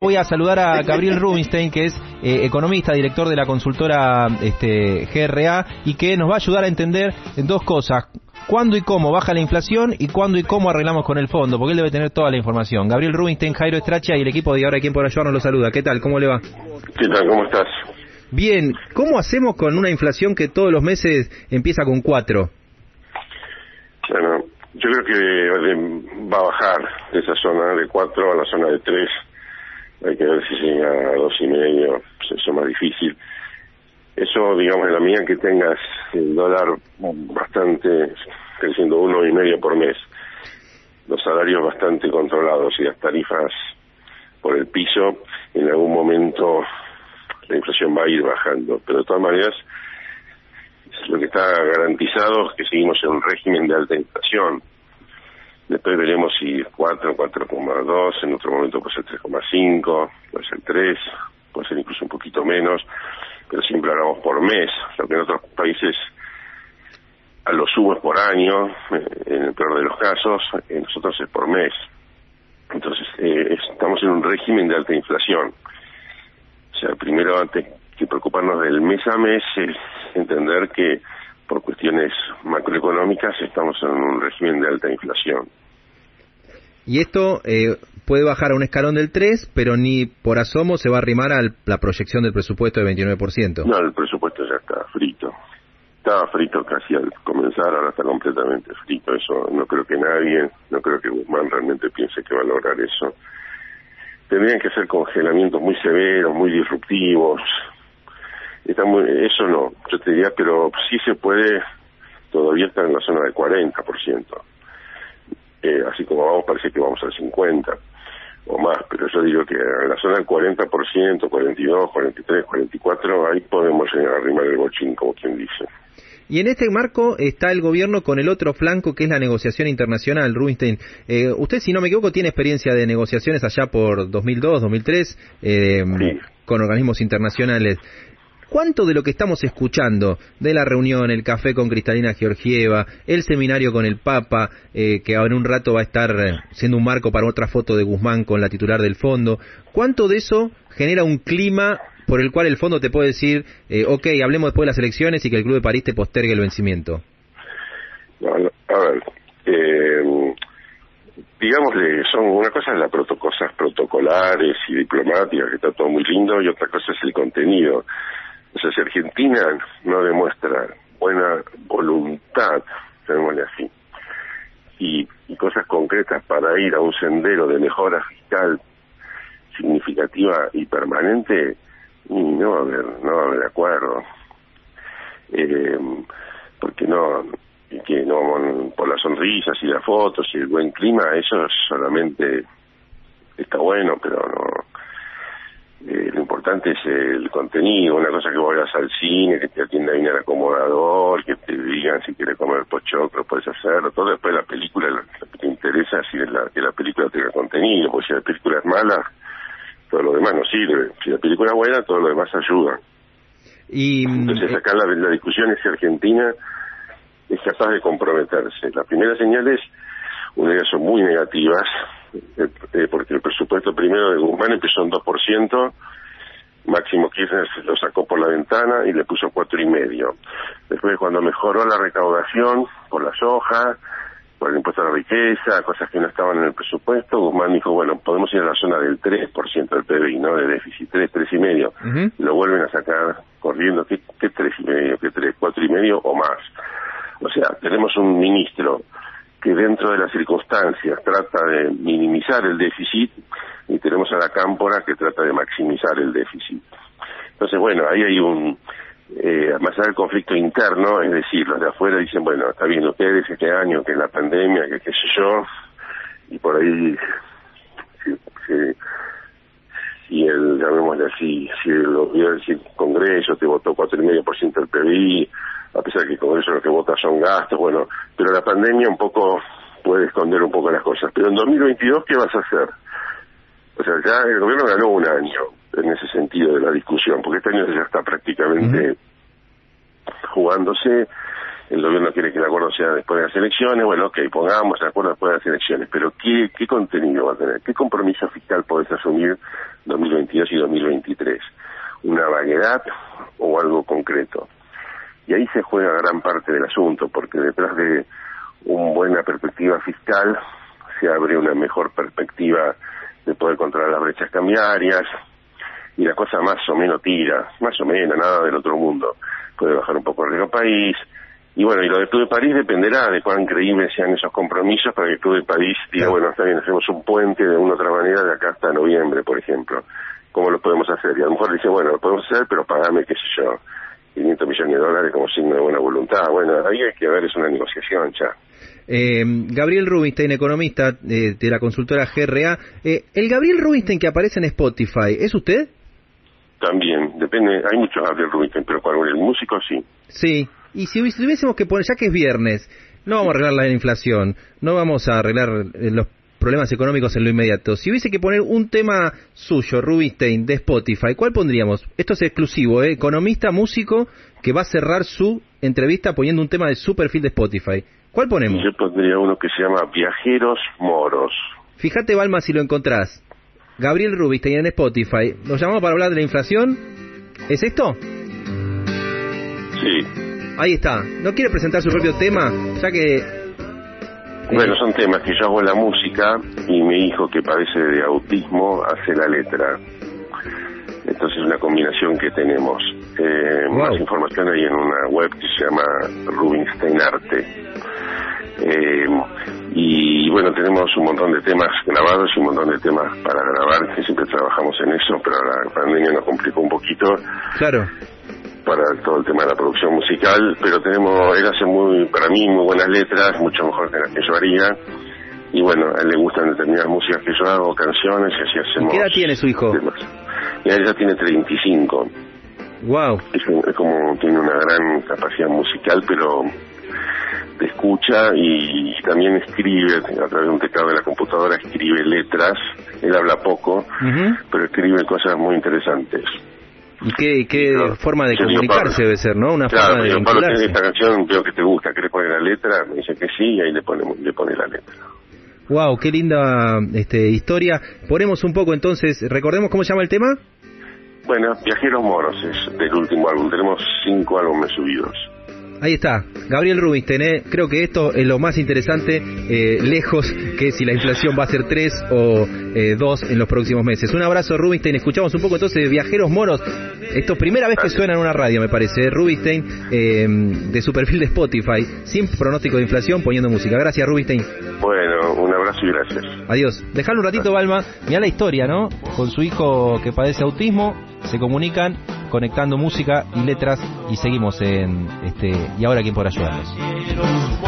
Voy a saludar a Gabriel Rubinstein, que es eh, economista, director de la consultora este, GRA, y que nos va a ayudar a entender dos cosas. ¿Cuándo y cómo baja la inflación y cuándo y cómo arreglamos con el fondo? Porque él debe tener toda la información. Gabriel Rubinstein, Jairo Estracha y el equipo de Ahora Quién por Ayudarnos lo saluda. ¿Qué tal? ¿Cómo le va? ¿Qué tal? ¿Cómo estás? Bien. ¿Cómo hacemos con una inflación que todos los meses empieza con 4? Bueno, yo creo que va a bajar de esa zona de 4 a la zona de 3 hay que ver si llega a dos y medio, pues eso es más difícil. Eso, digamos, en la medida que tengas el dólar bastante creciendo uno y medio por mes, los salarios bastante controlados y las tarifas por el piso, en algún momento la inflación va a ir bajando. Pero de todas maneras, lo que está garantizado es que seguimos en un régimen de alta inflación. Después veremos si 4, 4,2, en otro momento puede ser 3,5, puede ser 3, puede ser incluso un poquito menos, pero siempre hablamos por mes, lo que en otros países a lo sumo es por año, eh, en el peor de los casos, en nosotros es por mes. Entonces, eh, estamos en un régimen de alta inflación. O sea, primero, antes que preocuparnos del mes a mes, es entender que por cuestiones macroeconómicas estamos en un régimen de alta inflación. Y esto eh, puede bajar a un escalón del 3, pero ni por asomo se va a arrimar a la proyección del presupuesto de 29%. No, el presupuesto ya está frito. Estaba frito casi al comenzar, ahora está completamente frito. Eso no creo que nadie, no creo que Guzmán realmente piense que va a lograr eso. Tendrían que ser congelamientos muy severos, muy disruptivos, Está eso no, yo te diría, pero sí se puede todavía estar en la zona del 40%. Eh, así como vamos, parece que vamos al 50% o más, pero yo digo que en la zona del 40%, 42, 43, 44, ahí podemos llegar a arrimar el bochín, como quien dice. Y en este marco está el gobierno con el otro flanco, que es la negociación internacional. Rubinstein, eh, usted, si no me equivoco, tiene experiencia de negociaciones allá por 2002, 2003, eh, con organismos internacionales. ¿Cuánto de lo que estamos escuchando, de la reunión, el café con Cristalina Georgieva, el seminario con el Papa, eh, que en un rato va a estar eh, siendo un marco para otra foto de Guzmán con la titular del fondo, cuánto de eso genera un clima por el cual el fondo te puede decir, eh, ok, hablemos después de las elecciones y que el Club de París te postergue el vencimiento? a ver, eh, digámosle, son una cosa es las cosas protocolares y diplomáticas, que está todo muy lindo, y otra cosa es el contenido. O sea, si Argentina no demuestra buena voluntad, llamémosle así, y, y cosas concretas para ir a un sendero de mejora fiscal significativa y permanente, no va a haber, no va a haber acuerdo. Eh, porque no, que no por las sonrisas y las fotos y el buen clima, eso solamente está bueno, pero no, importante es el contenido, una cosa que vayas al cine, que te atienda bien el acomodador, que te digan si quieres comer pochoclo, puedes hacerlo, todo después la película, lo que te interesa si es la, que la película tenga contenido, porque si la película es mala, todo lo demás no sirve, si la película es buena, todo lo demás ayuda. Y, Entonces acá la, la discusión es si Argentina es capaz de comprometerse. La primera señal es, una de ellas son muy negativas, eh, eh, porque el presupuesto primero de Guzmán empezó en 2%, Máximo Kirchner se lo sacó por la ventana y le puso cuatro y medio. Después cuando mejoró la recaudación por la soja, por el impuesto a la riqueza, cosas que no estaban en el presupuesto, Guzmán dijo, bueno, podemos ir a la zona del 3% del PBI, ¿no? De déficit, 3, 3 y medio. Lo vuelven a sacar corriendo, ¿qué, qué 3 y medio? ¿Qué 3, 4 y medio o más? O sea, tenemos un ministro que dentro de las circunstancias trata de minimizar el déficit y tenemos a la cámpora que trata de maximizar el déficit. Entonces, bueno, ahí hay un, eh, más allá conflicto interno, es decir, los de afuera dicen, bueno, está bien ustedes este año, que es la pandemia, que qué sé yo, y por ahí, si, si, el, llamémosle así, si el gobierno, si el Congreso te votó cuatro y medio por ciento del PBI, a pesar de que con eso lo que vota son gastos, bueno, pero la pandemia un poco puede esconder un poco las cosas. Pero en 2022, ¿qué vas a hacer? O sea, ya el gobierno ganó un año en ese sentido de la discusión, porque este año ya está prácticamente jugándose el gobierno quiere que el acuerdo sea después de las elecciones, bueno, ok, pongamos el acuerdo después de las elecciones, pero ¿qué, qué contenido va a tener? ¿Qué compromiso fiscal podés asumir 2022 y 2023? ¿Una vaguedad o algo concreto? Y ahí se juega gran parte del asunto, porque detrás de una buena perspectiva fiscal se abre una mejor perspectiva de poder controlar las brechas cambiarias, y la cosa más o menos tira, más o menos, nada del otro mundo. Puede bajar un poco el riesgo país, y bueno, y lo del Club de París dependerá de cuán creíbles sean esos compromisos para que el Club de París diga, bueno, está bien, hacemos un puente de una u otra manera de acá hasta noviembre, por ejemplo. ¿Cómo lo podemos hacer? Y a lo mejor dice, bueno, lo podemos hacer, pero pagame, qué sé yo, 500 millones de dólares como signo de buena voluntad. Bueno, ahí hay que ver, es una negociación ya. Eh, Gabriel Rubinstein, economista eh, de la consultora GRA. Eh, ¿El Gabriel Rubinstein que aparece en Spotify, es usted? También, depende, hay muchos Gabriel Rubinstein, pero cuando el músico sí. Sí, y si tuviésemos que poner, ya que es viernes, no vamos a arreglar la inflación, no vamos a arreglar eh, los problemas económicos en lo inmediato. Si hubiese que poner un tema suyo, Rubinstein, de Spotify, ¿cuál pondríamos? Esto es exclusivo, ¿eh? economista, músico, que va a cerrar su entrevista poniendo un tema de su perfil de Spotify. ¿Cuál ponemos? Yo pondría uno que se llama Viajeros Moros. Fíjate, Balma, si lo encontrás. Gabriel Rubinstein en Spotify. ¿Nos llamamos para hablar de la inflación? ¿Es esto? Sí. Ahí está. ¿No quiere presentar su propio tema? Ya que... Eh, bueno, son temas que yo hago la música y mi hijo que padece de autismo hace la letra. Entonces es una combinación que tenemos. Eh, Más información hay en una web que se llama Rubinstein Arte. Eh, y bueno, tenemos un montón de temas grabados y un montón de temas para grabar, que siempre trabajamos en eso, pero la pandemia nos complicó un poquito. Claro para todo el tema de la producción musical, pero tenemos, él hace muy, para mí, muy buenas letras, mucho mejor que las que yo haría. Y bueno, a él le gustan determinadas músicas que yo hago, canciones, y así hacemos. ¿Qué edad tiene su hijo? Y él ya tiene 35. Wow. Es, como, tiene una gran capacidad musical, pero te escucha y, también escribe a través de un teclado de la computadora, escribe letras. Él habla poco, pero escribe cosas muy interesantes. ¿Y qué, qué forma de comunicarse debe ser, no? Una forma de Pablo, esta canción veo que te gusta, ¿querés poner la letra? Me dice que sí y ahí le, ponemos, le pone la letra. Wow, qué linda este, historia. Ponemos un poco entonces, recordemos cómo se llama el tema. Bueno, Viajeros Moros es del último álbum, tenemos cinco álbumes subidos. Ahí está, Gabriel Rubinstein, ¿eh? creo que esto es lo más interesante, eh, lejos que si la inflación va a ser 3 o 2 eh, en los próximos meses. Un abrazo Rubinstein, escuchamos un poco entonces de Viajeros Moros, esto es primera vez que suena en una radio me parece, Rubinstein, de su perfil de Spotify, sin pronóstico de inflación, poniendo música. Gracias Rubinstein. Bueno, un abrazo y gracias. Adiós. Dejalo un ratito, Balma, mira la historia, ¿no? Con su hijo que padece autismo, se comunican conectando música y letras y seguimos en este y ahora quién podrá ayudarnos.